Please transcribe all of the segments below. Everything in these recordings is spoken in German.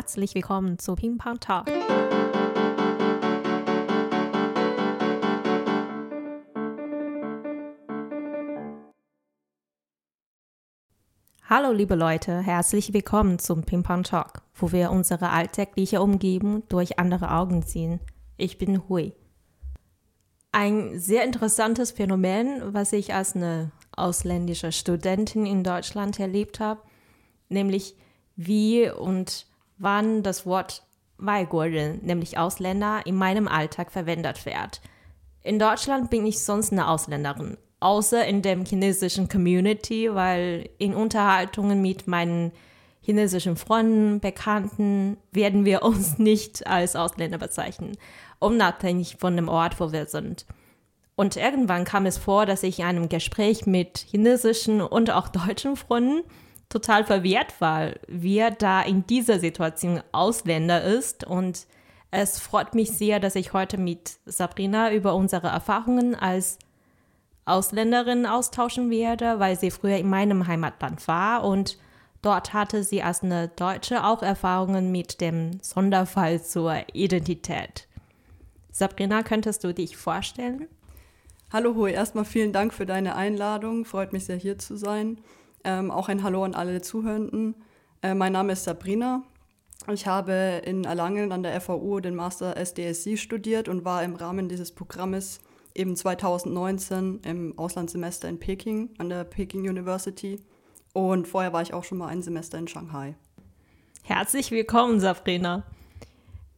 Herzlich willkommen zu Ping Pong Talk. Hallo liebe Leute, herzlich willkommen zum Ping Pong Talk, wo wir unsere alltägliche Umgebung durch andere Augen sehen. Ich bin Hui. Ein sehr interessantes Phänomen, was ich als eine ausländische Studentin in Deutschland erlebt habe, nämlich wie und wann das Wort Weiguoren, nämlich Ausländer, in meinem Alltag verwendet wird. In Deutschland bin ich sonst eine Ausländerin, außer in der chinesischen Community, weil in Unterhaltungen mit meinen chinesischen Freunden, Bekannten werden wir uns nicht als Ausländer bezeichnen, unabhängig von dem Ort, wo wir sind. Und irgendwann kam es vor, dass ich in einem Gespräch mit chinesischen und auch deutschen Freunden total verwirrt war, wer da in dieser Situation Ausländer ist. Und es freut mich sehr, dass ich heute mit Sabrina über unsere Erfahrungen als Ausländerin austauschen werde, weil sie früher in meinem Heimatland war und dort hatte sie als eine Deutsche auch Erfahrungen mit dem Sonderfall zur Identität. Sabrina, könntest du dich vorstellen? Hallo Hui, erstmal vielen Dank für deine Einladung. Freut mich sehr, hier zu sein. Ähm, auch ein Hallo an alle Zuhörenden. Äh, mein Name ist Sabrina. Ich habe in Erlangen an der FAU den Master SDSC studiert und war im Rahmen dieses Programmes eben 2019 im Auslandssemester in Peking an der Peking University. Und vorher war ich auch schon mal ein Semester in Shanghai. Herzlich willkommen, Sabrina.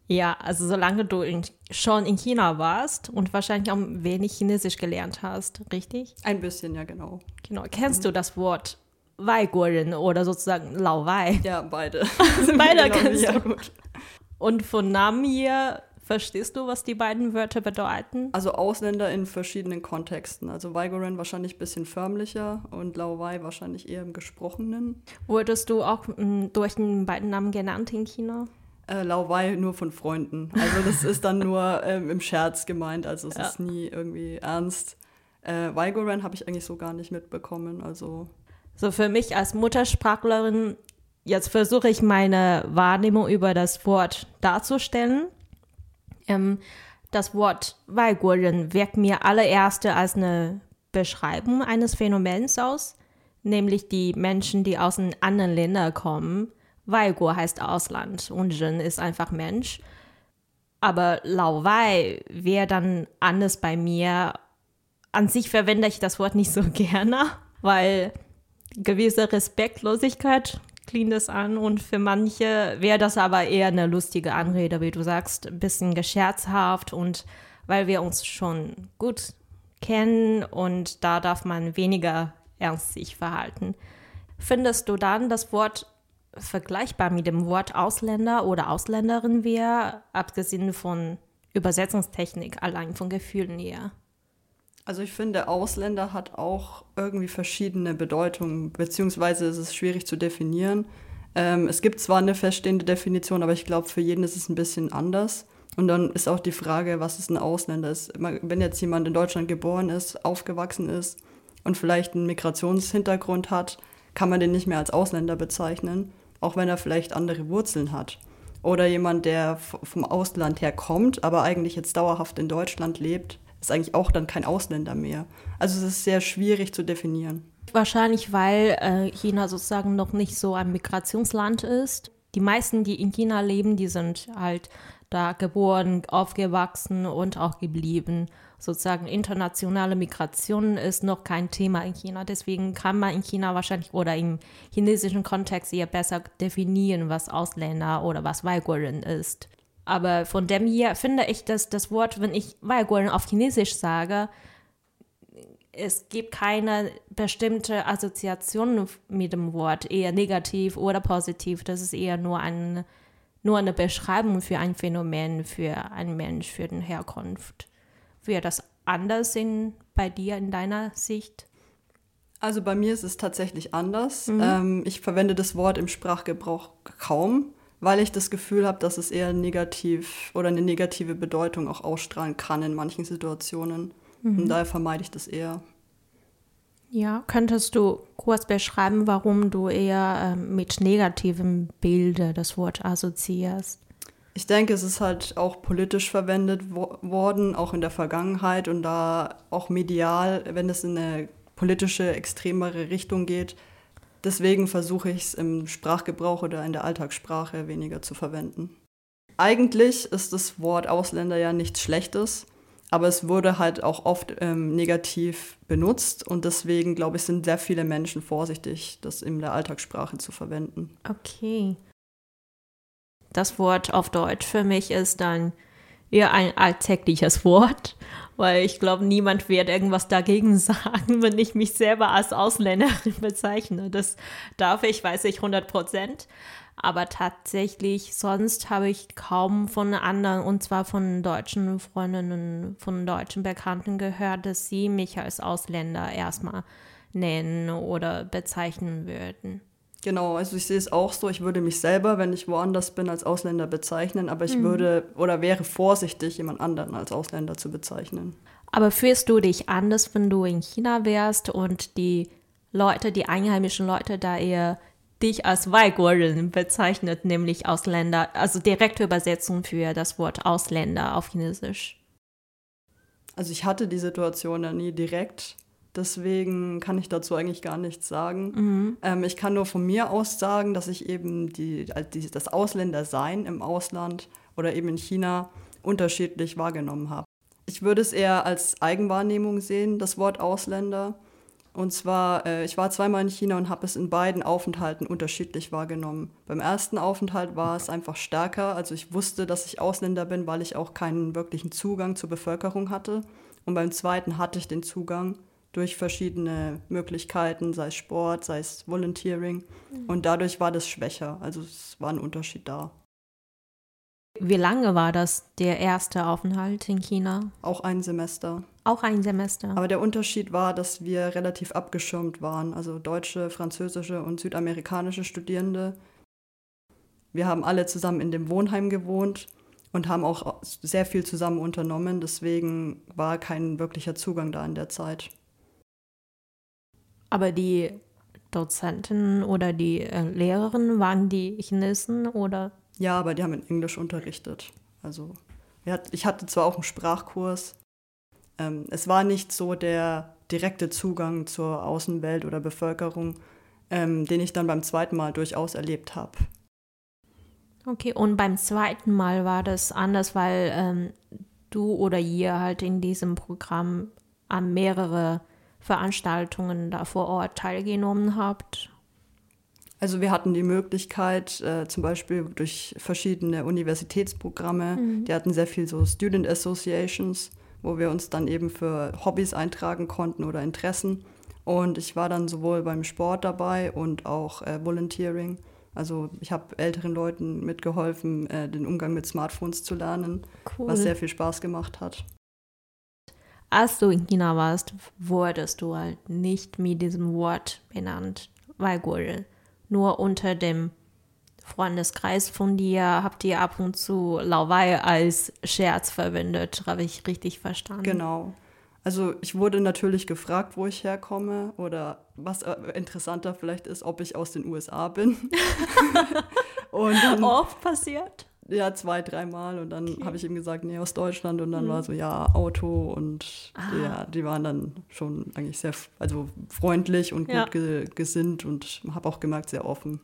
Ja, also solange du in, schon in China warst und wahrscheinlich auch wenig Chinesisch gelernt hast, richtig? Ein bisschen, ja, genau. Genau. Kennst mhm. du das Wort Weiguoren oder sozusagen Lao Wei. Ja, beide. beide genau, kennst ja, du. Gut. Und von Namen hier verstehst du, was die beiden Wörter bedeuten? Also Ausländer in verschiedenen Kontexten. Also Weigoren wahrscheinlich ein bisschen förmlicher und Lao Wei wahrscheinlich eher im Gesprochenen. Wurdest du auch m, hm, durch den beiden Namen genannt in China? Äh, Lao Wei nur von Freunden. Also das ist dann nur ähm, im Scherz gemeint, also es ja. ist nie irgendwie ernst. Äh, Weigoren habe ich eigentlich so gar nicht mitbekommen, also so für mich als Muttersprachlerin, jetzt versuche ich meine Wahrnehmung über das Wort darzustellen. Ähm, das Wort Weiguoren wirkt mir allererste als eine Beschreibung eines Phänomens aus, nämlich die Menschen, die aus anderen Ländern kommen. Weiguo heißt Ausland und Ren ist einfach Mensch. Aber Lao Wei wäre dann anders bei mir. An sich verwende ich das Wort nicht so gerne, weil gewisse Respektlosigkeit klingt es an und für manche wäre das aber eher eine lustige Anrede, wie du sagst, ein bisschen gescherzhaft und weil wir uns schon gut kennen und da darf man weniger ernst sich verhalten. Findest du dann das Wort vergleichbar mit dem Wort Ausländer oder Ausländerin wäre, abgesehen von Übersetzungstechnik, allein von Gefühlen her? Also ich finde, Ausländer hat auch irgendwie verschiedene Bedeutungen, beziehungsweise ist es schwierig zu definieren. Ähm, es gibt zwar eine feststehende Definition, aber ich glaube, für jeden ist es ein bisschen anders. Und dann ist auch die Frage, was ist ein Ausländer? Ist, wenn jetzt jemand in Deutschland geboren ist, aufgewachsen ist und vielleicht einen Migrationshintergrund hat, kann man den nicht mehr als Ausländer bezeichnen, auch wenn er vielleicht andere Wurzeln hat. Oder jemand, der vom Ausland her kommt, aber eigentlich jetzt dauerhaft in Deutschland lebt, ist eigentlich auch dann kein Ausländer mehr. Also es ist sehr schwierig zu definieren. Wahrscheinlich, weil äh, China sozusagen noch nicht so ein Migrationsland ist. Die meisten, die in China leben, die sind halt da geboren, aufgewachsen und auch geblieben. Sozusagen internationale Migration ist noch kein Thema in China. Deswegen kann man in China wahrscheinlich oder im chinesischen Kontext eher besser definieren, was Ausländer oder was Weiguerin ist. Aber von dem hier finde ich, dass das Wort, wenn ich Weigoren auf Chinesisch sage, es gibt keine bestimmte Assoziation mit dem Wort, eher negativ oder positiv. Das ist eher nur, ein, nur eine Beschreibung für ein Phänomen, für einen Mensch, für den Herkunft. Wäre das anders in, bei dir in deiner Sicht? Also bei mir ist es tatsächlich anders. Mhm. Ähm, ich verwende das Wort im Sprachgebrauch kaum weil ich das Gefühl habe, dass es eher negativ oder eine negative Bedeutung auch ausstrahlen kann in manchen Situationen. Mhm. Und daher vermeide ich das eher. Ja, könntest du kurz beschreiben, warum du eher äh, mit negativen Bildern das Wort assoziierst? Ich denke, es ist halt auch politisch verwendet wo worden, auch in der Vergangenheit und da auch medial, wenn es in eine politische, extremere Richtung geht. Deswegen versuche ich es im Sprachgebrauch oder in der Alltagssprache weniger zu verwenden. Eigentlich ist das Wort Ausländer ja nichts Schlechtes, aber es wurde halt auch oft ähm, negativ benutzt und deswegen, glaube ich, sind sehr viele Menschen vorsichtig, das in der Alltagssprache zu verwenden. Okay das Wort auf Deutsch für mich ist dann eher ein alltägliches Wort, weil ich glaube, niemand wird irgendwas dagegen sagen, wenn ich mich selber als Ausländerin bezeichne. Das darf ich, weiß ich 100 Prozent. Aber tatsächlich, sonst habe ich kaum von anderen, und zwar von deutschen Freundinnen, von deutschen Bekannten gehört, dass sie mich als Ausländer erstmal nennen oder bezeichnen würden. Genau, also ich sehe es auch so, ich würde mich selber, wenn ich woanders bin, als Ausländer bezeichnen, aber ich mhm. würde oder wäre vorsichtig, jemand anderen als Ausländer zu bezeichnen. Aber fühlst du dich anders, wenn du in China wärst und die Leute, die einheimischen Leute da eher dich als Weiguorin bezeichnet, nämlich Ausländer, also direkte Übersetzung für das Wort Ausländer auf Chinesisch? Also ich hatte die Situation ja nie direkt, Deswegen kann ich dazu eigentlich gar nichts sagen. Mhm. Ähm, ich kann nur von mir aus sagen, dass ich eben die, die, das Ausländersein im Ausland oder eben in China unterschiedlich wahrgenommen habe. Ich würde es eher als Eigenwahrnehmung sehen, das Wort Ausländer. Und zwar, äh, ich war zweimal in China und habe es in beiden Aufenthalten unterschiedlich wahrgenommen. Beim ersten Aufenthalt war es einfach stärker. Also ich wusste, dass ich Ausländer bin, weil ich auch keinen wirklichen Zugang zur Bevölkerung hatte. Und beim zweiten hatte ich den Zugang durch verschiedene Möglichkeiten, sei es Sport, sei es Volunteering. Mhm. Und dadurch war das schwächer. Also es war ein Unterschied da. Wie lange war das der erste Aufenthalt in China? Auch ein Semester. Auch ein Semester. Aber der Unterschied war, dass wir relativ abgeschirmt waren. Also deutsche, französische und südamerikanische Studierende. Wir haben alle zusammen in dem Wohnheim gewohnt und haben auch sehr viel zusammen unternommen. Deswegen war kein wirklicher Zugang da in der Zeit. Aber die Dozenten oder die äh, Lehrerinnen waren die Chinesen oder? Ja, aber die haben in Englisch unterrichtet. Also ich hatte zwar auch einen Sprachkurs. Ähm, es war nicht so der direkte Zugang zur Außenwelt oder Bevölkerung, ähm, den ich dann beim zweiten Mal durchaus erlebt habe. Okay, und beim zweiten Mal war das anders, weil ähm, du oder ihr halt in diesem Programm an mehrere Veranstaltungen da vor Ort teilgenommen habt? Also wir hatten die Möglichkeit, äh, zum Beispiel durch verschiedene Universitätsprogramme, mhm. die hatten sehr viel so Student Associations, wo wir uns dann eben für Hobbys eintragen konnten oder Interessen. Und ich war dann sowohl beim Sport dabei und auch äh, Volunteering. Also ich habe älteren Leuten mitgeholfen, äh, den Umgang mit Smartphones zu lernen, cool. was sehr viel Spaß gemacht hat als du in China warst, wurdest du halt nicht mit diesem Wort benannt, Weigurin. Nur unter dem Freundeskreis von dir habt ihr ab und zu Lauwei als Scherz verwendet, habe ich richtig verstanden. Genau. Also ich wurde natürlich gefragt, wo ich herkomme oder was äh, interessanter vielleicht ist, ob ich aus den USA bin. und dann, Oft passiert? Ja, zwei, dreimal. Und dann okay. habe ich ihm gesagt, nee, aus Deutschland. Und dann mhm. war so, ja, Auto. Und ah. ja, die waren dann schon eigentlich sehr also freundlich und ja. gut ge gesinnt und habe auch gemerkt, sehr offen.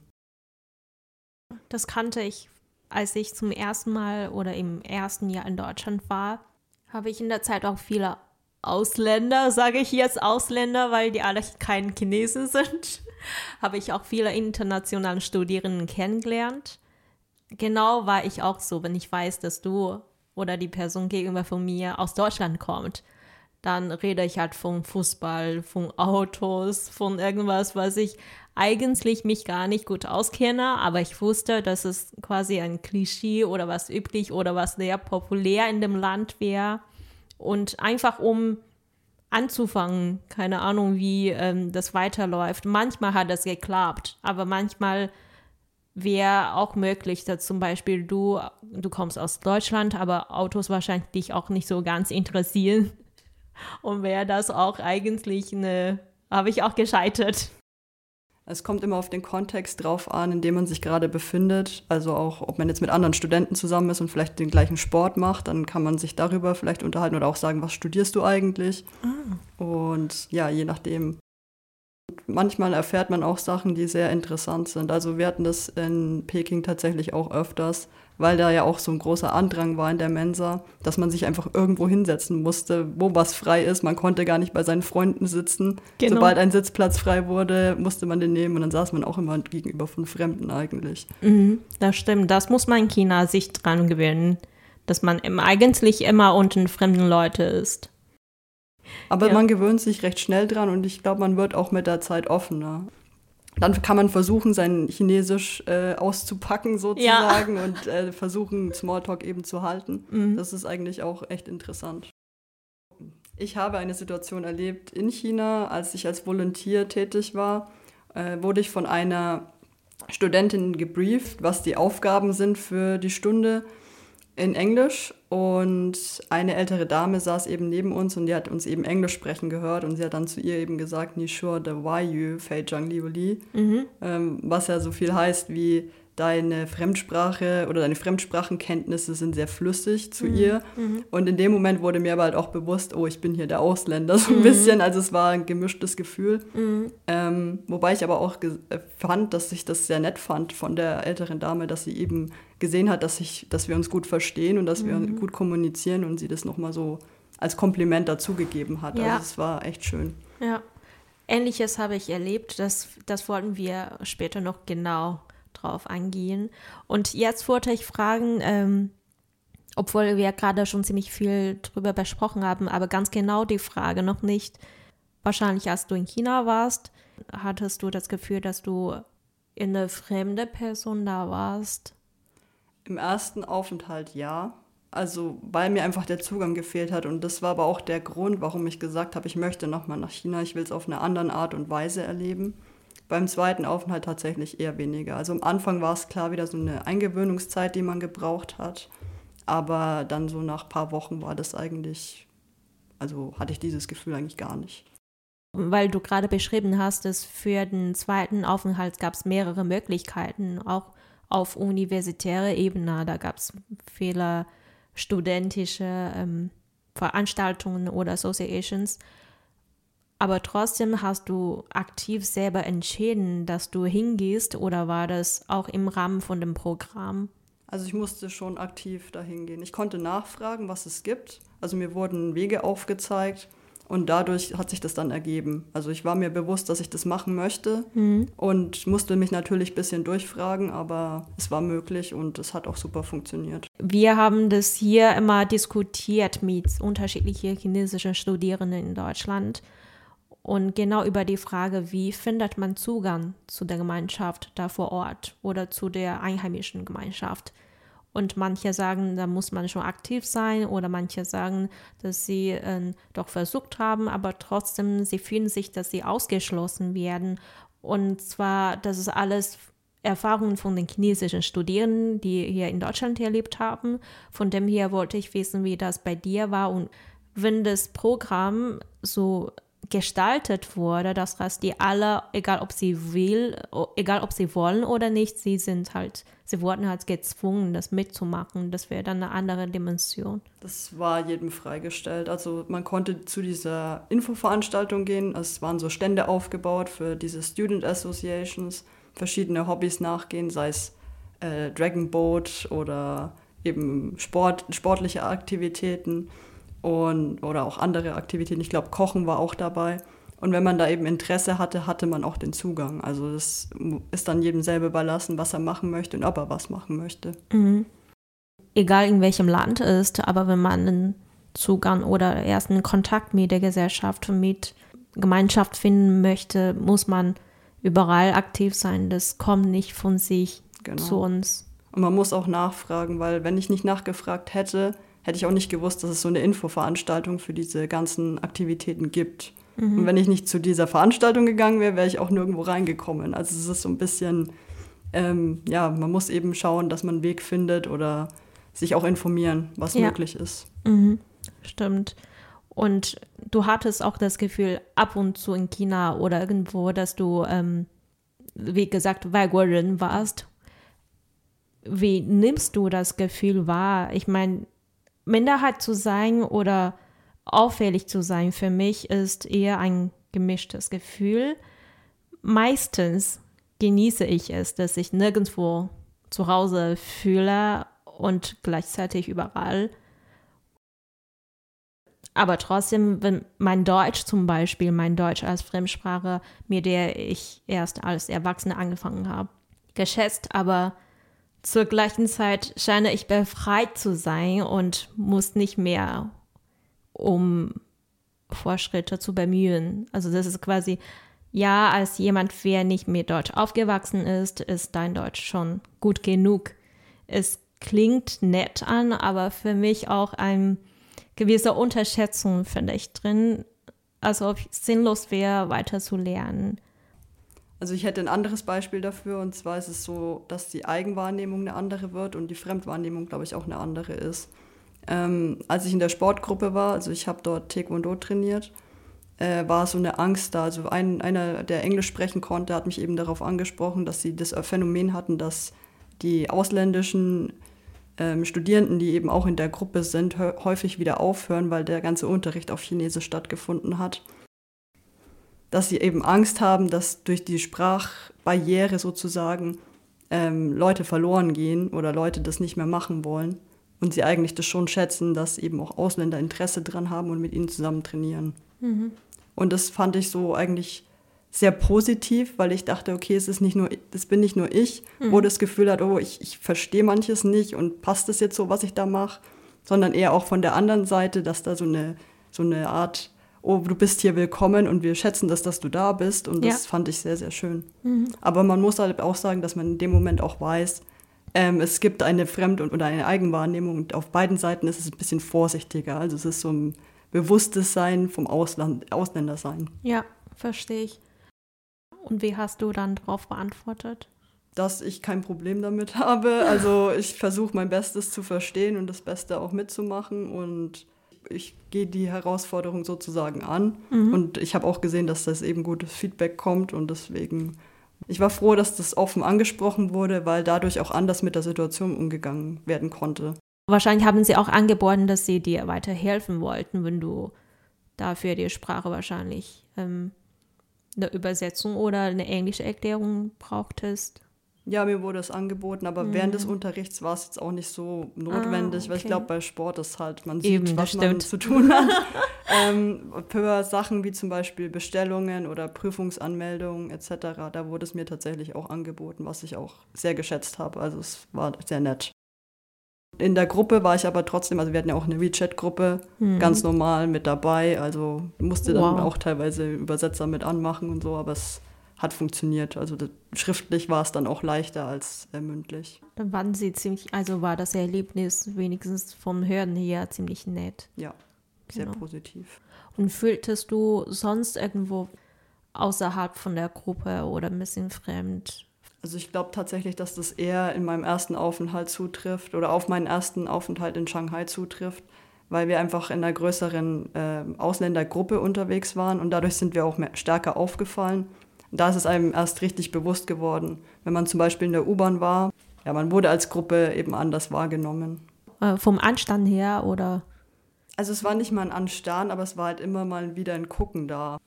Das kannte ich, als ich zum ersten Mal oder im ersten Jahr in Deutschland war, habe ich in der Zeit auch viele Ausländer, sage ich jetzt Ausländer, weil die alle kein Chinesen sind, habe ich auch viele internationale Studierenden kennengelernt genau war ich auch so, wenn ich weiß, dass du oder die Person gegenüber von mir aus Deutschland kommt, dann rede ich halt von Fußball, von Autos, von irgendwas, was ich eigentlich mich gar nicht gut auskenne, aber ich wusste, dass es quasi ein Klischee oder was üblich oder was sehr populär in dem Land wäre. Und einfach um anzufangen, keine Ahnung, wie ähm, das weiterläuft. Manchmal hat es geklappt, aber manchmal wäre auch möglich, dass zum Beispiel du, du kommst aus Deutschland, aber Autos wahrscheinlich dich auch nicht so ganz interessieren. Und wäre das auch eigentlich eine, habe ich auch gescheitert. Es kommt immer auf den Kontext drauf an, in dem man sich gerade befindet. Also auch, ob man jetzt mit anderen Studenten zusammen ist und vielleicht den gleichen Sport macht, dann kann man sich darüber vielleicht unterhalten oder auch sagen, was studierst du eigentlich? Ah. Und ja, je nachdem. Manchmal erfährt man auch Sachen, die sehr interessant sind. Also wir hatten das in Peking tatsächlich auch öfters, weil da ja auch so ein großer Andrang war in der Mensa, dass man sich einfach irgendwo hinsetzen musste, wo was frei ist. Man konnte gar nicht bei seinen Freunden sitzen. Genau. Sobald ein Sitzplatz frei wurde, musste man den nehmen und dann saß man auch immer gegenüber von Fremden eigentlich. Mhm, das stimmt, das muss man in China sich dran gewöhnen, dass man eigentlich immer unter fremden Leute ist. Aber ja. man gewöhnt sich recht schnell dran und ich glaube, man wird auch mit der Zeit offener dann kann man versuchen, sein Chinesisch äh, auszupacken sozusagen ja. und äh, versuchen, Smalltalk eben zu halten. Mhm. Das ist eigentlich auch echt interessant. Ich habe eine Situation erlebt in China, als ich als Volontier tätig war, äh, wurde ich von einer Studentin gebrieft, was die Aufgaben sind für die Stunde in Englisch und eine ältere Dame saß eben neben uns und die hat uns eben Englisch sprechen gehört und sie hat dann zu ihr eben gesagt, Ni sure de why you fei zhang li li, mhm. ähm, was ja so viel heißt wie deine Fremdsprache oder deine Fremdsprachenkenntnisse sind sehr flüssig zu mhm. ihr. Mhm. Und in dem Moment wurde mir aber halt auch bewusst, oh, ich bin hier der Ausländer, so ein mhm. bisschen. Also es war ein gemischtes Gefühl. Mhm. Ähm, wobei ich aber auch äh, fand, dass ich das sehr nett fand von der älteren Dame, dass sie eben gesehen hat, dass, ich, dass wir uns gut verstehen und dass wir mhm. gut kommunizieren und sie das nochmal so als Kompliment dazugegeben hat. Ja. Also es war echt schön. Ja. Ähnliches habe ich erlebt, das, das wollten wir später noch genau drauf eingehen. Und jetzt wollte ich fragen, ähm, obwohl wir gerade schon ziemlich viel drüber besprochen haben, aber ganz genau die Frage noch nicht. Wahrscheinlich, als du in China warst, hattest du das Gefühl, dass du in eine fremde Person da warst? Im ersten Aufenthalt ja. Also, weil mir einfach der Zugang gefehlt hat. Und das war aber auch der Grund, warum ich gesagt habe, ich möchte nochmal nach China. Ich will es auf eine andere Art und Weise erleben. Beim zweiten Aufenthalt tatsächlich eher weniger. Also am Anfang war es klar wieder so eine Eingewöhnungszeit, die man gebraucht hat. Aber dann so nach ein paar Wochen war das eigentlich, also hatte ich dieses Gefühl eigentlich gar nicht. Weil du gerade beschrieben hast, dass für den zweiten Aufenthalt gab es mehrere Möglichkeiten, auch auf universitärer Ebene. Da gab es viele studentische ähm, Veranstaltungen oder Associations. Aber trotzdem hast du aktiv selber entschieden, dass du hingehst oder war das auch im Rahmen von dem Programm? Also ich musste schon aktiv dahin gehen. Ich konnte nachfragen, was es gibt. Also mir wurden Wege aufgezeigt und dadurch hat sich das dann ergeben. Also ich war mir bewusst, dass ich das machen möchte mhm. und musste mich natürlich ein bisschen durchfragen, aber es war möglich und es hat auch super funktioniert. Wir haben das hier immer diskutiert mit unterschiedlichen chinesischen Studierenden in Deutschland und genau über die Frage, wie findet man Zugang zu der Gemeinschaft da vor Ort oder zu der einheimischen Gemeinschaft. Und manche sagen, da muss man schon aktiv sein oder manche sagen, dass sie äh, doch versucht haben, aber trotzdem, sie fühlen sich, dass sie ausgeschlossen werden. Und zwar, das ist alles Erfahrungen von den chinesischen Studierenden, die hier in Deutschland erlebt haben. Von dem her wollte ich wissen, wie das bei dir war und wenn das Programm so gestaltet wurde, das heißt, die alle, egal ob sie will, egal ob sie wollen oder nicht, sie sind halt, sie wurden halt gezwungen, das mitzumachen. Das wäre dann eine andere Dimension. Das war jedem freigestellt. Also man konnte zu dieser Infoveranstaltung gehen. Es waren so Stände aufgebaut für diese Student Associations, verschiedene Hobbys nachgehen, sei es äh, Dragon Boat oder eben Sport, sportliche Aktivitäten und, oder auch andere Aktivitäten. Ich glaube, Kochen war auch dabei. Und wenn man da eben Interesse hatte, hatte man auch den Zugang. Also das ist dann jedem selber überlassen, was er machen möchte und ob er was machen möchte. Mhm. Egal in welchem Land ist, aber wenn man einen Zugang oder erst einen Kontakt mit der Gesellschaft, mit Gemeinschaft finden möchte, muss man überall aktiv sein. Das kommt nicht von sich genau. zu uns. Und man muss auch nachfragen, weil wenn ich nicht nachgefragt hätte, hätte ich auch nicht gewusst, dass es so eine Infoveranstaltung für diese ganzen Aktivitäten gibt. Mhm. Und wenn ich nicht zu dieser Veranstaltung gegangen wäre, wäre ich auch nirgendwo reingekommen. Also es ist so ein bisschen, ähm, ja, man muss eben schauen, dass man einen Weg findet oder sich auch informieren, was ja. möglich ist. Mhm. Stimmt. Und du hattest auch das Gefühl, ab und zu in China oder irgendwo, dass du ähm, wie gesagt, Weiguerin warst, wie nimmst du das Gefühl wahr? Ich meine, Minderheit zu sein oder auffällig zu sein, für mich ist eher ein gemischtes Gefühl. Meistens genieße ich es, dass ich nirgendwo zu Hause fühle und gleichzeitig überall. Aber trotzdem, wenn mein Deutsch zum Beispiel, mein Deutsch als Fremdsprache, mit der ich erst als Erwachsene angefangen habe, geschätzt, aber zur gleichen Zeit scheine ich befreit zu sein und muss nicht mehr um Fortschritte zu bemühen. Also das ist quasi, ja, als jemand, wer nicht mit Deutsch aufgewachsen ist, ist dein Deutsch schon gut genug. Es klingt nett an, aber für mich auch ein gewisser Unterschätzung, finde ich, drin. Also ob es sinnlos wäre, weiter zu lernen. Also ich hätte ein anderes Beispiel dafür und zwar ist es so, dass die Eigenwahrnehmung eine andere wird und die Fremdwahrnehmung, glaube ich, auch eine andere ist. Ähm, als ich in der Sportgruppe war, also ich habe dort Taekwondo trainiert, äh, war so eine Angst da. Also ein, einer, der Englisch sprechen konnte, hat mich eben darauf angesprochen, dass sie das Phänomen hatten, dass die ausländischen ähm, Studierenden, die eben auch in der Gruppe sind, häufig wieder aufhören, weil der ganze Unterricht auf Chinesisch stattgefunden hat. Dass sie eben Angst haben, dass durch die Sprachbarriere sozusagen ähm, Leute verloren gehen oder Leute das nicht mehr machen wollen und sie eigentlich das schon schätzen, dass eben auch Ausländer Interesse dran haben und mit ihnen zusammen trainieren. Mhm. Und das fand ich so eigentlich sehr positiv, weil ich dachte, okay, es ist nicht nur, das bin nicht nur ich, mhm. wo das Gefühl hat, oh, ich, ich verstehe manches nicht und passt das jetzt so, was ich da mache, sondern eher auch von der anderen Seite, dass da so eine, so eine Art, oh, du bist hier willkommen und wir schätzen das, dass du da bist und das ja. fand ich sehr, sehr schön. Mhm. Aber man muss halt auch sagen, dass man in dem Moment auch weiß, ähm, es gibt eine Fremd- und, oder eine Eigenwahrnehmung und auf beiden Seiten ist es ein bisschen vorsichtiger. Also es ist so ein bewusstes Sein vom Ausland, Ausländersein. Ja, verstehe ich. Und wie hast du dann darauf beantwortet? Dass ich kein Problem damit habe. Also ich versuche mein Bestes zu verstehen und das Beste auch mitzumachen und ich gehe die Herausforderung sozusagen an. Mhm. Und ich habe auch gesehen, dass das eben gutes Feedback kommt und deswegen ich war froh, dass das offen angesprochen wurde, weil dadurch auch anders mit der Situation umgegangen werden konnte. Wahrscheinlich haben sie auch angeboten, dass sie dir weiter helfen wollten, wenn du dafür die Sprache wahrscheinlich ähm, eine Übersetzung oder eine englische Erklärung brauchtest. Ja, mir wurde es angeboten, aber mhm. während des Unterrichts war es jetzt auch nicht so notwendig, ah, okay. weil ich glaube, bei Sport ist halt, man sieht, Eben, was man zu tun hat. ähm, für Sachen wie zum Beispiel Bestellungen oder Prüfungsanmeldungen etc., da wurde es mir tatsächlich auch angeboten, was ich auch sehr geschätzt habe. Also es war sehr nett. In der Gruppe war ich aber trotzdem, also wir hatten ja auch eine WeChat-Gruppe, mhm. ganz normal mit dabei. Also musste dann wow. auch teilweise Übersetzer mit anmachen und so, aber es hat funktioniert. Also das, schriftlich war es dann auch leichter als äh, mündlich. Dann waren sie ziemlich, also war das Erlebnis wenigstens vom Hören her ziemlich nett. Ja, sehr genau. positiv. Und fühltest du sonst irgendwo außerhalb von der Gruppe oder ein bisschen fremd? Also ich glaube tatsächlich, dass das eher in meinem ersten Aufenthalt zutrifft oder auf meinen ersten Aufenthalt in Shanghai zutrifft, weil wir einfach in einer größeren äh, Ausländergruppe unterwegs waren und dadurch sind wir auch mehr, stärker aufgefallen da ist es einem erst richtig bewusst geworden. Wenn man zum Beispiel in der U-Bahn war, ja, man wurde als Gruppe eben anders wahrgenommen. Äh, vom Anstand her oder? Also es war nicht mal ein Anstarren, aber es war halt immer mal wieder ein Gucken da.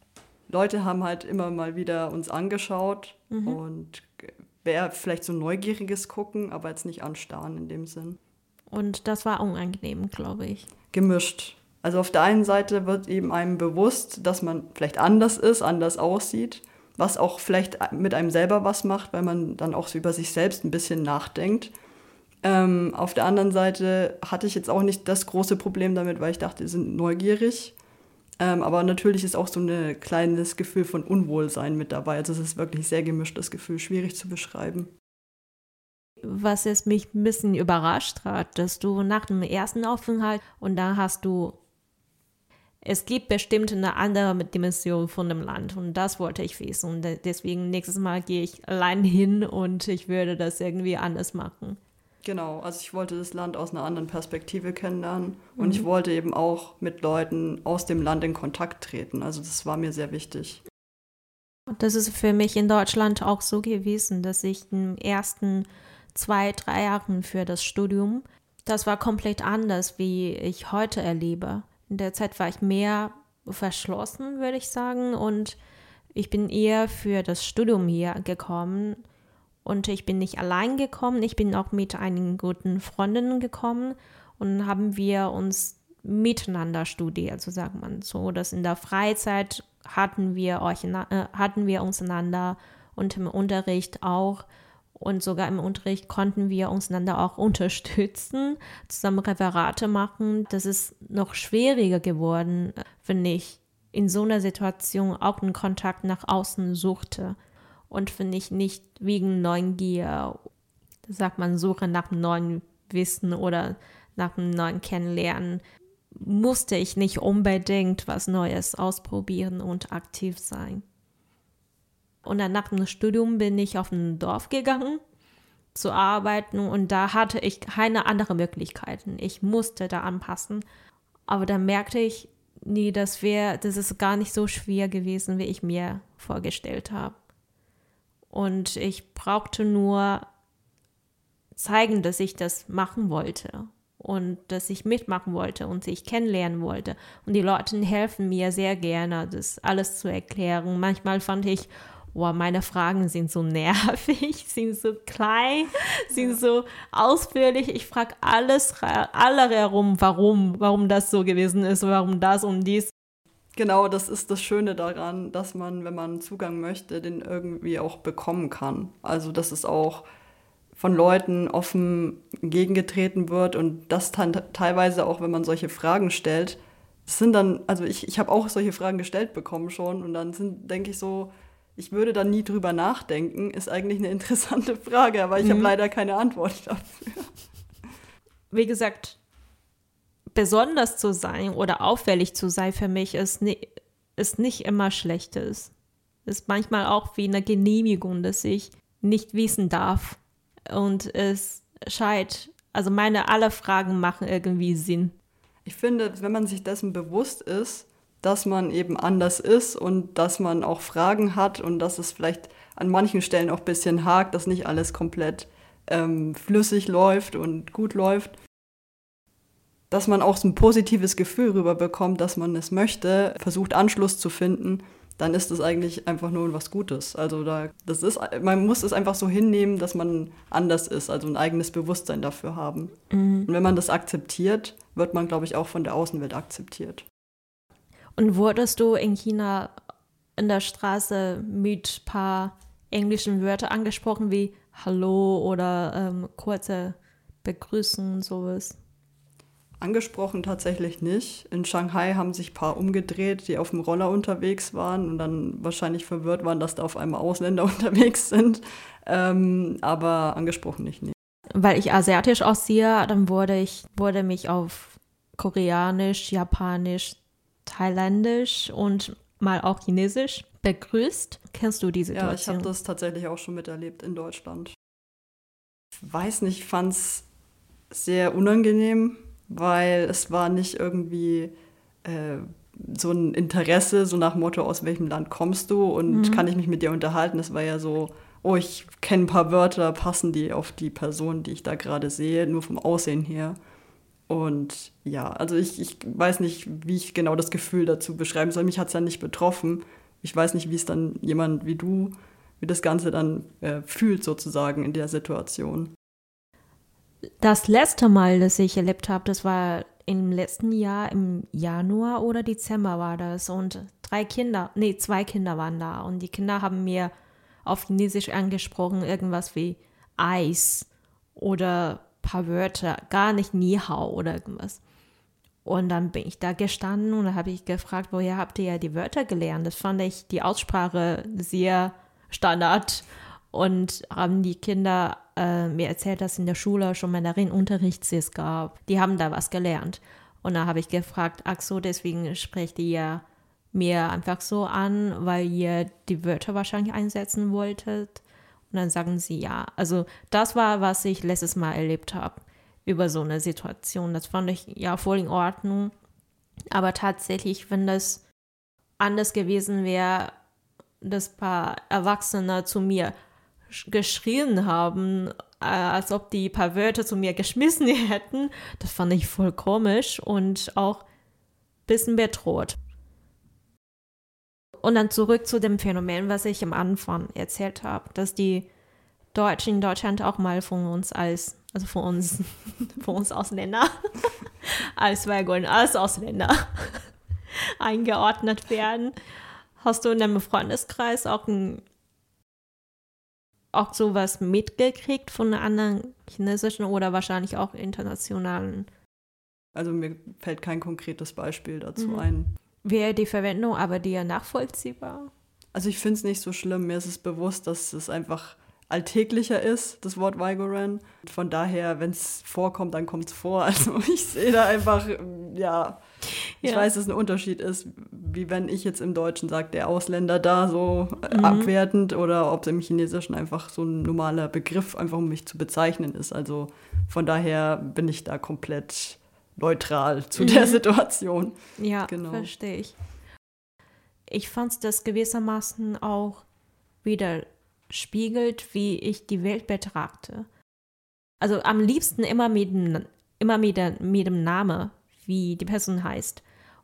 Leute haben halt immer mal wieder uns angeschaut mhm. und wäre vielleicht so neugieriges Gucken, aber jetzt nicht anstarren in dem Sinn. Und das war unangenehm, glaube ich. Gemischt. Also auf der einen Seite wird eben einem bewusst, dass man vielleicht anders ist, anders aussieht was auch vielleicht mit einem selber was macht, weil man dann auch so über sich selbst ein bisschen nachdenkt. Ähm, auf der anderen Seite hatte ich jetzt auch nicht das große Problem damit, weil ich dachte, sie sind neugierig. Ähm, aber natürlich ist auch so ein kleines Gefühl von Unwohlsein mit dabei. Also es ist wirklich sehr gemischt, das Gefühl, schwierig zu beschreiben. Was es mich ein bisschen überrascht hat, dass du nach dem ersten Aufenthalt und da hast du es gibt bestimmt eine andere Dimension von dem Land und das wollte ich wissen. Und deswegen nächstes Mal gehe ich allein hin und ich würde das irgendwie anders machen. Genau, also ich wollte das Land aus einer anderen Perspektive kennenlernen und mhm. ich wollte eben auch mit Leuten aus dem Land in Kontakt treten. Also das war mir sehr wichtig. Das ist für mich in Deutschland auch so gewesen, dass ich in den ersten zwei, drei Jahren für das Studium, das war komplett anders, wie ich heute erlebe. In der Zeit war ich mehr verschlossen, würde ich sagen, und ich bin eher für das Studium hier gekommen. Und ich bin nicht allein gekommen, ich bin auch mit einigen guten Freundinnen gekommen und haben wir uns miteinander studiert, so sagt man. So, dass in der Freizeit hatten wir, euch, äh, hatten wir uns einander und im Unterricht auch und sogar im Unterricht konnten wir uns einander auch unterstützen, zusammen Referate machen. Das ist noch schwieriger geworden, wenn ich in so einer Situation auch einen Kontakt nach außen suchte und wenn ich nicht wegen Neugier, sagt man, Suche nach neuen Wissen oder nach einem neuen Kennenlernen, musste ich nicht unbedingt was Neues ausprobieren und aktiv sein. Und dann nach dem Studium bin ich auf ein Dorf gegangen zu arbeiten und da hatte ich keine anderen Möglichkeiten. Ich musste da anpassen. Aber dann merkte ich, nee, das wäre, das ist gar nicht so schwer gewesen, wie ich mir vorgestellt habe. Und ich brauchte nur zeigen, dass ich das machen wollte und dass ich mitmachen wollte und sich kennenlernen wollte. Und die Leute helfen mir sehr gerne, das alles zu erklären. Manchmal fand ich, oh, meine Fragen sind so nervig, sind so klein, sind so ausführlich. Ich frage alles, alle herum, warum, warum das so gewesen ist, warum das und dies. Genau, das ist das Schöne daran, dass man, wenn man Zugang möchte, den irgendwie auch bekommen kann. Also, dass es auch von Leuten offen entgegengetreten wird und das dann teilweise auch, wenn man solche Fragen stellt, das sind dann, also ich, ich habe auch solche Fragen gestellt bekommen schon und dann sind, denke ich so, ich würde da nie drüber nachdenken, ist eigentlich eine interessante Frage, aber ich mhm. habe leider keine Antwort dafür. Wie gesagt, besonders zu sein oder auffällig zu sein für mich ist, nie, ist nicht immer Schlechtes. Ist manchmal auch wie eine Genehmigung, dass ich nicht wissen darf, und es scheint, also meine alle Fragen machen irgendwie Sinn. Ich finde, wenn man sich dessen bewusst ist, dass man eben anders ist und dass man auch Fragen hat und dass es vielleicht an manchen Stellen auch ein bisschen hakt, dass nicht alles komplett ähm, flüssig läuft und gut läuft, dass man auch so ein positives Gefühl rüberbekommt, dass man es möchte, versucht Anschluss zu finden dann ist das eigentlich einfach nur was Gutes. Also da, das ist, man muss es einfach so hinnehmen, dass man anders ist, also ein eigenes Bewusstsein dafür haben. Mhm. Und wenn man das akzeptiert, wird man, glaube ich, auch von der Außenwelt akzeptiert. Und wurdest du in China in der Straße mit ein paar englischen Wörtern angesprochen wie Hallo oder ähm, kurze Begrüßen, sowas? Angesprochen tatsächlich nicht. In Shanghai haben sich ein paar umgedreht, die auf dem Roller unterwegs waren und dann wahrscheinlich verwirrt waren, dass da auf einmal Ausländer unterwegs sind. Ähm, aber angesprochen nicht, nee. Weil ich asiatisch aussehe, dann wurde ich, wurde mich auf Koreanisch, Japanisch, Thailändisch und mal auch Chinesisch begrüßt. Kennst du die Situation? Ja, ich habe das tatsächlich auch schon miterlebt in Deutschland. Ich weiß nicht, ich fand es sehr unangenehm, weil es war nicht irgendwie äh, so ein Interesse, so nach Motto, aus welchem Land kommst du und mhm. kann ich mich mit dir unterhalten. Es war ja so, oh, ich kenne ein paar Wörter, passen die auf die Person, die ich da gerade sehe, nur vom Aussehen her. Und ja, also ich, ich weiß nicht, wie ich genau das Gefühl dazu beschreiben soll. Mich hat es ja nicht betroffen. Ich weiß nicht, wie es dann jemand wie du, wie das Ganze dann äh, fühlt sozusagen in der Situation. Das letzte Mal, das ich erlebt habe, das war im letzten Jahr, im Januar oder Dezember war das. Und drei Kinder, nee, zwei Kinder waren da. Und die Kinder haben mir auf Chinesisch angesprochen, irgendwas wie Eis oder paar Wörter, gar nicht Ni Hao oder irgendwas. Und dann bin ich da gestanden und da habe ich gefragt, woher habt ihr ja die Wörter gelernt? Das fand ich die Aussprache sehr standard und haben die Kinder äh, mir erzählt, dass in der Schule schon Mandarin-Unterricht es gab. Die haben da was gelernt. Und da habe ich gefragt, ach so, deswegen sprecht ihr mir einfach so an, weil ihr die Wörter wahrscheinlich einsetzen wolltet. Und dann sagen sie ja. Also das war, was ich letztes Mal erlebt habe über so eine Situation. Das fand ich ja voll in Ordnung. Aber tatsächlich, wenn das anders gewesen wäre, das paar Erwachsene zu mir geschrien haben, äh, als ob die paar Wörter zu mir geschmissen hätten. Das fand ich voll komisch und auch ein bisschen bedroht. Und dann zurück zu dem Phänomen, was ich am Anfang erzählt habe, dass die Deutschen in Deutschland auch mal von uns als, also von uns, von uns Ausländer, als Wagon, als Ausländer eingeordnet werden. Hast du in deinem Freundeskreis auch ein auch sowas mitgekriegt von anderen chinesischen oder wahrscheinlich auch internationalen? Also mir fällt kein konkretes Beispiel dazu mhm. ein. Wäre die Verwendung aber dir nachvollziehbar? Also ich finde es nicht so schlimm. Mir ist es bewusst, dass es einfach alltäglicher ist, das Wort Vigoran. Von daher, wenn es vorkommt, dann kommt es vor. Also ich sehe da einfach, ja, ich ja. weiß, dass es ein Unterschied ist, wie wenn ich jetzt im Deutschen sage, der Ausländer da so mhm. abwertend oder ob es im Chinesischen einfach so ein normaler Begriff, einfach um mich zu bezeichnen ist. Also von daher bin ich da komplett neutral zu mhm. der Situation. Ja, genau. verstehe ich. Ich fand das gewissermaßen auch wieder spiegelt, wie ich die Welt betrachte. Also am liebsten immer mit, immer mit, mit dem Namen, wie die Person heißt.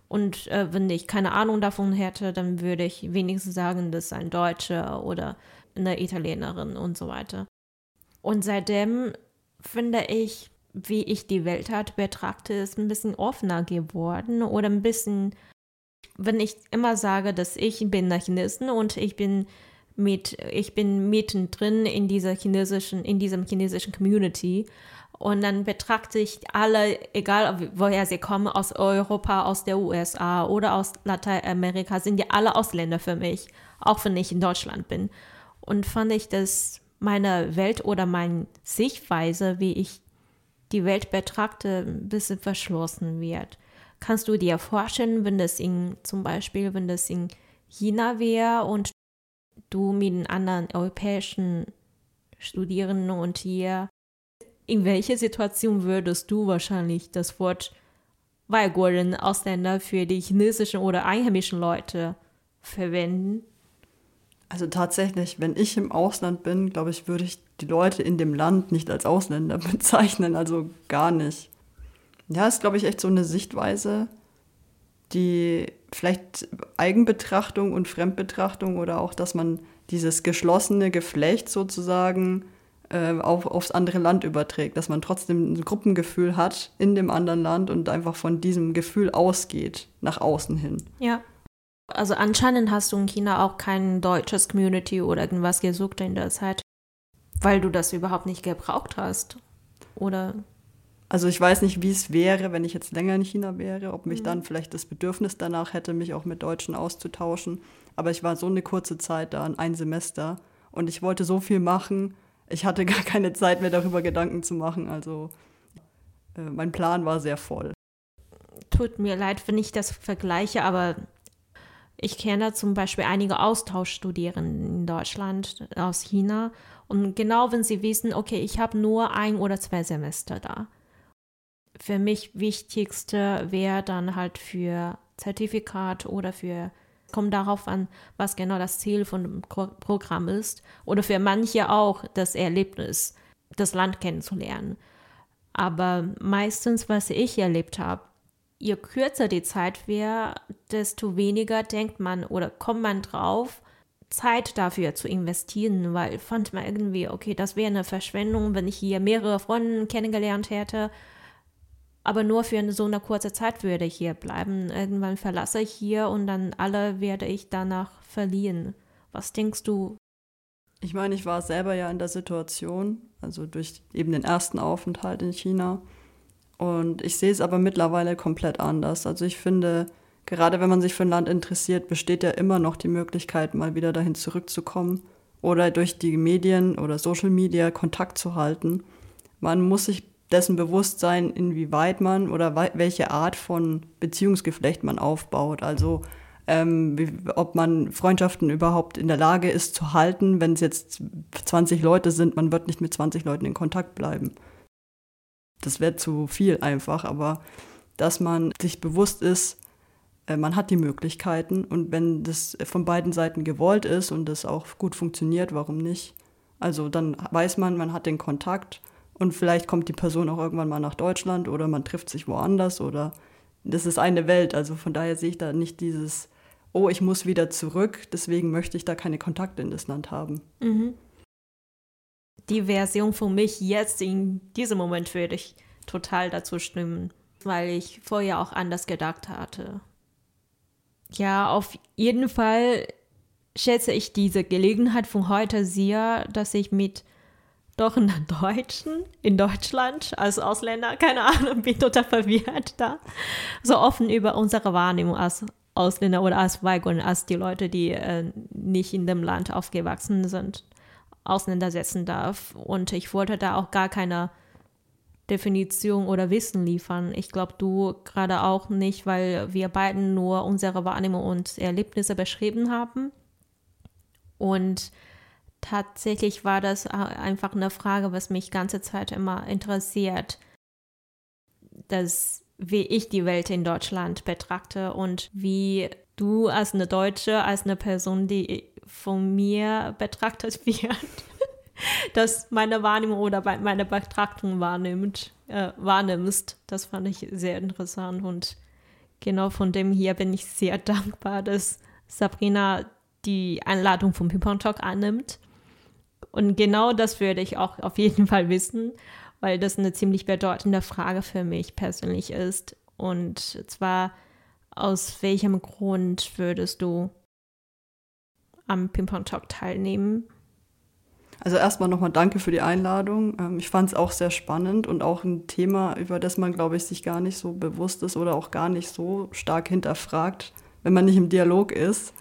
Und äh, wenn ich keine Ahnung davon hätte, dann würde ich wenigstens sagen, das ist ein Deutscher oder eine Italienerin und so weiter. Und seitdem finde ich, wie ich die Welt halt betrachte, ist ein bisschen offener geworden oder ein bisschen, wenn ich immer sage, dass ich bin eine Chinesin und ich bin mit, ich bin mittendrin in dieser chinesischen, in diesem chinesischen Community. Und dann betrachte ich alle, egal woher sie kommen, aus Europa, aus der USA oder aus Lateinamerika, sind ja alle Ausländer für mich, auch wenn ich in Deutschland bin. Und fand ich, dass meine Welt oder meine Sichtweise, wie ich die Welt betrachte, ein bisschen verschlossen wird. Kannst du dir vorstellen, wenn das in, zum Beispiel, wenn das in China wäre und du mit anderen europäischen Studierenden und hier, in welcher Situation würdest du wahrscheinlich das Wort Weiguren, Ausländer für die chinesischen oder einheimischen Leute verwenden? Also tatsächlich, wenn ich im Ausland bin, glaube ich, würde ich die Leute in dem Land nicht als Ausländer bezeichnen, also gar nicht. Ja, ist, glaube ich, echt so eine Sichtweise, die vielleicht Eigenbetrachtung und Fremdbetrachtung oder auch, dass man dieses geschlossene Geflecht sozusagen äh, auf, aufs andere Land überträgt, dass man trotzdem ein Gruppengefühl hat in dem anderen Land und einfach von diesem Gefühl ausgeht, nach außen hin. Ja. Also anscheinend hast du in China auch kein deutsches Community oder irgendwas gesucht in der Zeit, weil du das überhaupt nicht gebraucht hast. Oder also ich weiß nicht, wie es wäre, wenn ich jetzt länger in China wäre, ob mich mhm. dann vielleicht das Bedürfnis danach hätte, mich auch mit Deutschen auszutauschen. Aber ich war so eine kurze Zeit da, ein Semester, und ich wollte so viel machen. Ich hatte gar keine Zeit mehr darüber Gedanken zu machen. Also äh, mein Plan war sehr voll. Tut mir leid, wenn ich das vergleiche, aber ich kenne zum Beispiel einige Austauschstudierende in Deutschland aus China. Und genau wenn sie wissen, okay, ich habe nur ein oder zwei Semester da für mich wichtigste wäre dann halt für Zertifikat oder für kommt darauf an, was genau das Ziel von dem Programm ist oder für manche auch das Erlebnis, das Land kennenzulernen. Aber meistens, was ich erlebt habe, je kürzer die Zeit wäre, desto weniger denkt man oder kommt man drauf, Zeit dafür zu investieren, weil fand man irgendwie, okay, das wäre eine Verschwendung, wenn ich hier mehrere Freunde kennengelernt hätte aber nur für so eine kurze Zeit würde ich hier bleiben. Irgendwann verlasse ich hier und dann alle werde ich danach verlieren. Was denkst du? Ich meine, ich war selber ja in der Situation, also durch eben den ersten Aufenthalt in China. Und ich sehe es aber mittlerweile komplett anders. Also ich finde, gerade wenn man sich für ein Land interessiert, besteht ja immer noch die Möglichkeit, mal wieder dahin zurückzukommen oder durch die Medien oder Social Media Kontakt zu halten. Man muss sich dessen Bewusstsein, inwieweit man oder welche Art von Beziehungsgeflecht man aufbaut. Also ähm, wie, ob man Freundschaften überhaupt in der Lage ist zu halten, wenn es jetzt 20 Leute sind, man wird nicht mit 20 Leuten in Kontakt bleiben. Das wäre zu viel einfach, aber dass man sich bewusst ist, äh, man hat die Möglichkeiten und wenn das von beiden Seiten gewollt ist und das auch gut funktioniert, warum nicht? Also dann weiß man, man hat den Kontakt und vielleicht kommt die Person auch irgendwann mal nach Deutschland oder man trifft sich woanders oder das ist eine Welt. Also von daher sehe ich da nicht dieses, oh, ich muss wieder zurück, deswegen möchte ich da keine Kontakte in das Land haben. Mhm. Die Version für mich jetzt in diesem Moment würde ich total dazu stimmen, weil ich vorher auch anders gedacht hatte. Ja, auf jeden Fall schätze ich diese Gelegenheit von heute sehr, dass ich mit doch einen Deutschen in Deutschland als Ausländer, keine Ahnung, bin total verwirrt da, so offen über unsere Wahrnehmung als Ausländer oder als Weigon, als die Leute, die äh, nicht in dem Land aufgewachsen sind, auseinandersetzen darf. Und ich wollte da auch gar keine Definition oder Wissen liefern. Ich glaube, du gerade auch nicht, weil wir beiden nur unsere Wahrnehmung und Erlebnisse beschrieben haben. Und tatsächlich war das einfach eine Frage, was mich ganze Zeit immer interessiert, dass wie ich die Welt in Deutschland betrachte und wie du als eine Deutsche, als eine Person, die von mir betrachtet wird, dass meine Wahrnehmung oder meine Betrachtung wahrnimmt, äh, wahrnimmst. Das fand ich sehr interessant und genau von dem hier bin ich sehr dankbar, dass Sabrina die Einladung vom Pimpon Talk annimmt. Und genau das würde ich auch auf jeden Fall wissen, weil das eine ziemlich bedeutende Frage für mich persönlich ist. Und zwar, aus welchem Grund würdest du am Pimpon Talk teilnehmen? Also erstmal nochmal danke für die Einladung. Ähm, ich fand es auch sehr spannend und auch ein Thema, über das man, glaube ich, sich gar nicht so bewusst ist oder auch gar nicht so stark hinterfragt, wenn man nicht im Dialog ist.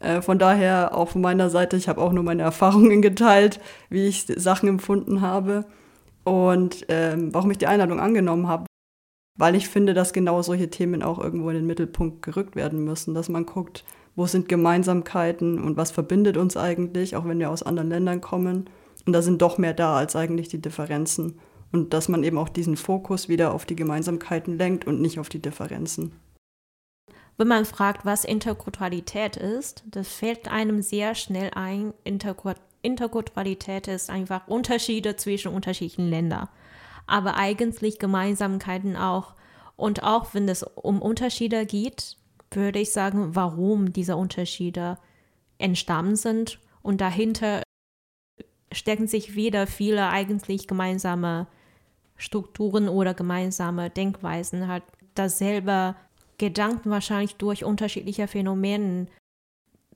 Äh, von daher auch von meiner Seite, ich habe auch nur meine Erfahrungen geteilt, wie ich Sachen empfunden habe und ähm, warum ich die Einladung angenommen habe, weil ich finde, dass genau solche Themen auch irgendwo in den Mittelpunkt gerückt werden müssen, dass man guckt, wo sind Gemeinsamkeiten und was verbindet uns eigentlich, auch wenn wir aus anderen Ländern kommen. Und da sind doch mehr da als eigentlich die Differenzen. Und dass man eben auch diesen Fokus wieder auf die Gemeinsamkeiten lenkt und nicht auf die Differenzen. Wenn man fragt, was Interkulturalität ist, das fällt einem sehr schnell ein. Interkulturalität ist einfach Unterschiede zwischen unterschiedlichen Ländern. Aber eigentlich Gemeinsamkeiten auch. Und auch wenn es um Unterschiede geht, würde ich sagen, warum diese Unterschiede entstanden sind. Und dahinter stecken sich wieder viele eigentlich gemeinsame Strukturen oder gemeinsame Denkweisen, halt dasselbe Gedanken wahrscheinlich durch unterschiedliche Phänomene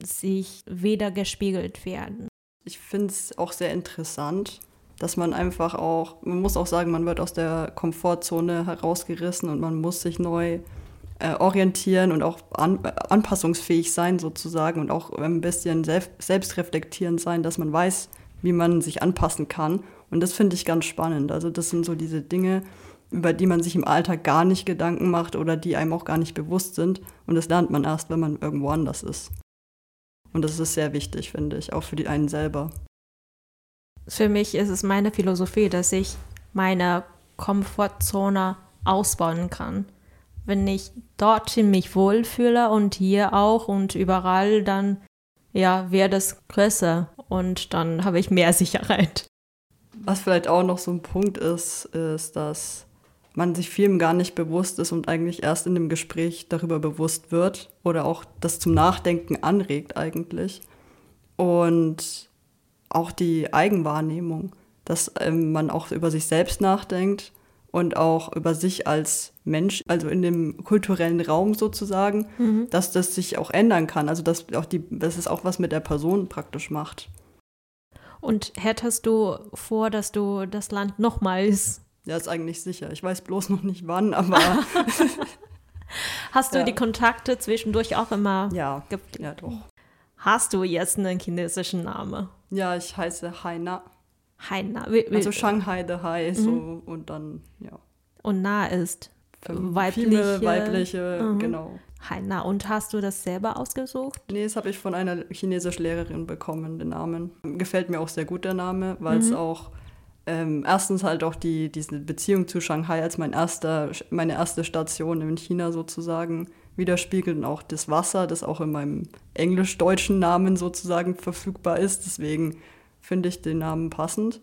sich wieder gespiegelt werden. Ich finde es auch sehr interessant, dass man einfach auch, man muss auch sagen, man wird aus der Komfortzone herausgerissen und man muss sich neu äh, orientieren und auch an, anpassungsfähig sein sozusagen und auch ein bisschen selbst, selbstreflektierend sein, dass man weiß, wie man sich anpassen kann. Und das finde ich ganz spannend. Also das sind so diese Dinge, über die man sich im Alltag gar nicht Gedanken macht oder die einem auch gar nicht bewusst sind. Und das lernt man erst, wenn man irgendwo anders ist. Und das ist sehr wichtig, finde ich, auch für die einen selber. Für mich ist es meine Philosophie, dass ich meine Komfortzone ausbauen kann wenn ich dorthin mich wohlfühle und hier auch und überall, dann ja, wird es größer und dann habe ich mehr Sicherheit. Was vielleicht auch noch so ein Punkt ist, ist, dass man sich vielem gar nicht bewusst ist und eigentlich erst in dem Gespräch darüber bewusst wird oder auch das zum Nachdenken anregt eigentlich. Und auch die Eigenwahrnehmung, dass ähm, man auch über sich selbst nachdenkt und auch über sich als Mensch, also in dem kulturellen Raum sozusagen, mhm. dass das sich auch ändern kann. Also dass auch die, dass es auch was mit der Person praktisch macht. Und hättest du vor, dass du das Land nochmals. Ja, ist eigentlich sicher. Ich weiß bloß noch nicht wann, aber. Hast du ja. die Kontakte zwischendurch auch immer? Ja, ja doch. Hast du jetzt einen chinesischen Namen? Ja, ich heiße Haina. Haina. Also Shanghai the Hai, so mhm. und dann, ja. Und Na ist weibliche. Viele weibliche, mhm. genau. Haina. Und hast du das selber ausgesucht? Nee, das habe ich von einer chinesischen Lehrerin bekommen, den Namen. Gefällt mir auch sehr gut der Name, weil es mhm. auch ähm, erstens halt auch die, diese Beziehung zu Shanghai als mein erster, meine erste Station in China sozusagen widerspiegelt und auch das Wasser, das auch in meinem englisch-deutschen Namen sozusagen verfügbar ist. Deswegen finde ich den Namen passend.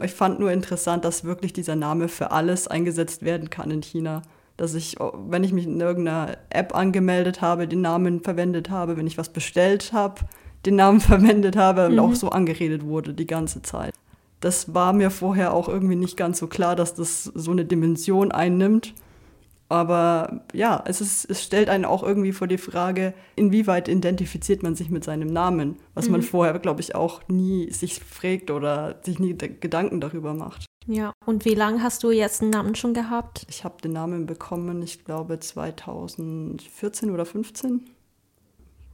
Ich fand nur interessant, dass wirklich dieser Name für alles eingesetzt werden kann in China. Dass ich, wenn ich mich in irgendeiner App angemeldet habe, den Namen verwendet habe, wenn ich was bestellt habe, den Namen verwendet habe und mhm. auch so angeredet wurde die ganze Zeit. Das war mir vorher auch irgendwie nicht ganz so klar, dass das so eine Dimension einnimmt. Aber ja, es, ist, es stellt einen auch irgendwie vor die Frage, inwieweit identifiziert man sich mit seinem Namen, was mhm. man vorher, glaube ich, auch nie sich fragt oder sich nie Gedanken darüber macht. Ja, und wie lange hast du jetzt einen Namen schon gehabt? Ich habe den Namen bekommen, ich glaube 2014 oder 15.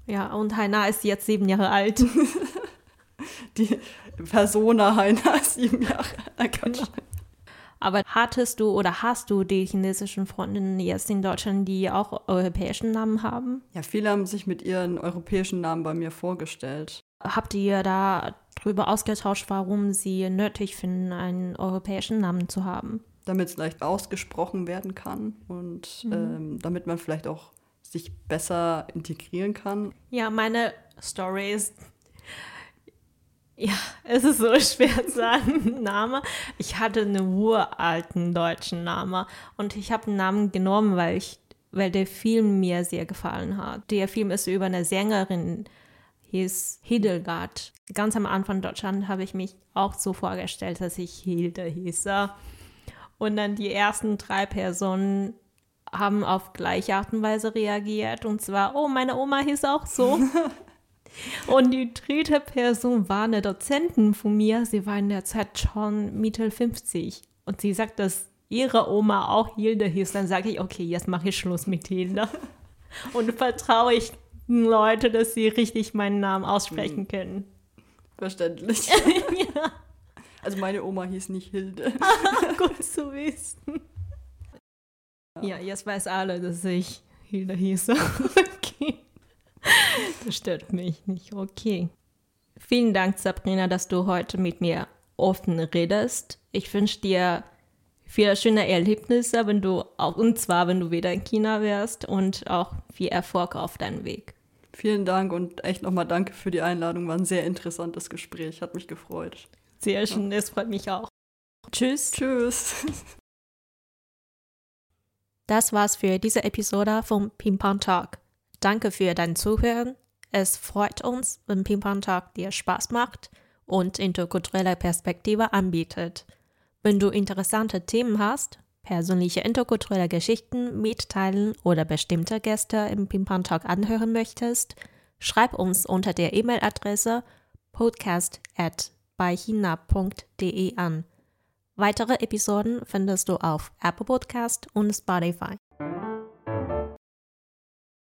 Ja, und Heina ist jetzt sieben Jahre alt. die Persona Heina ist sieben Jahre alt. Genau. Aber hattest du oder hast du die chinesischen Freundinnen jetzt in Deutschland, die auch europäischen Namen haben? Ja, viele haben sich mit ihren europäischen Namen bei mir vorgestellt. Habt ihr da drüber ausgetauscht, warum sie nötig finden, einen europäischen Namen zu haben? Damit es leicht ausgesprochen werden kann und mhm. ähm, damit man vielleicht auch sich besser integrieren kann. Ja, meine Story ist ja, es ist so schwer zu sagen, Name. Ich hatte einen uralten deutschen Namen und ich habe einen Namen genommen, weil ich, weil der Film mir sehr gefallen hat. Der Film ist über eine Sängerin, hieß Hildegard. Ganz am Anfang Deutschland habe ich mich auch so vorgestellt, dass ich Hilde hieße. Und dann die ersten drei Personen haben auf gleiche Art und Weise reagiert. Und zwar, oh, meine Oma hieß auch so. Und die dritte Person war eine Dozentin von mir. Sie war in der Zeit schon Mitte 50. Und sie sagt, dass ihre Oma auch Hilde hieß. Dann sage ich, okay, jetzt mache ich Schluss mit Hilde. Und vertraue ich den Leuten, dass sie richtig meinen Namen aussprechen hm. können. Verständlich. ja. Also meine Oma hieß nicht Hilde. Gut zu wissen. Ja, jetzt weiß alle, dass ich Hilde hieße. Stört mich nicht. Okay. Vielen Dank, Sabrina, dass du heute mit mir offen redest. Ich wünsche dir viele schöne Erlebnisse, wenn du auch, und zwar, wenn du wieder in China wärst und auch viel Erfolg auf deinem Weg. Vielen Dank und echt nochmal danke für die Einladung. War ein sehr interessantes Gespräch. Hat mich gefreut. Sehr schön, es ja. freut mich auch. Tschüss. Tschüss. Das war's für diese Episode vom Ping Pong Talk. Danke für dein Zuhören. Es freut uns, wenn Ping-Pong Talk dir Spaß macht und interkulturelle Perspektive anbietet. Wenn du interessante Themen hast, persönliche interkulturelle Geschichten mitteilen oder bestimmte Gäste im Ping-Pong Talk anhören möchtest, schreib uns unter der E-Mail-Adresse podcast@beihina.de an. Weitere Episoden findest du auf Apple Podcast und Spotify.